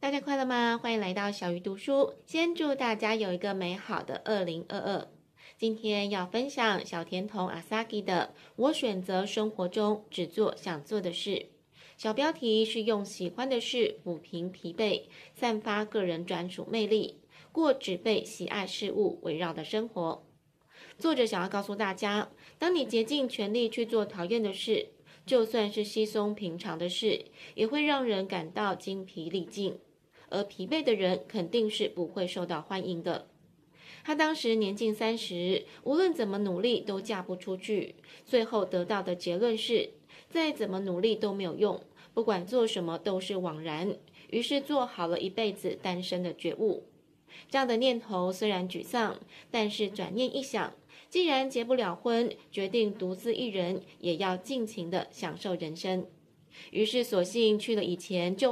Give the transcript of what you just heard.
大家快乐吗？欢迎来到小鱼读书。先祝大家有一个美好的二零二二。今天要分享小甜童阿萨基的《我选择生活中只做想做的事》。小标题是用喜欢的事抚平疲惫，散发个人专属魅力，过只被喜爱事物围绕的生活。作者想要告诉大家，当你竭尽全力去做讨厌的事，就算是稀松平常的事，也会让人感到精疲力尽。而疲惫的人肯定是不会受到欢迎的。他当时年近三十，无论怎么努力都嫁不出去，最后得到的结论是，再怎么努力都没有用，不管做什么都是枉然。于是做好了一辈子单身的觉悟。这样的念头虽然沮丧，但是转念一想，既然结不了婚，决定独自一人，也要尽情的享受人生。于是索性去了以前就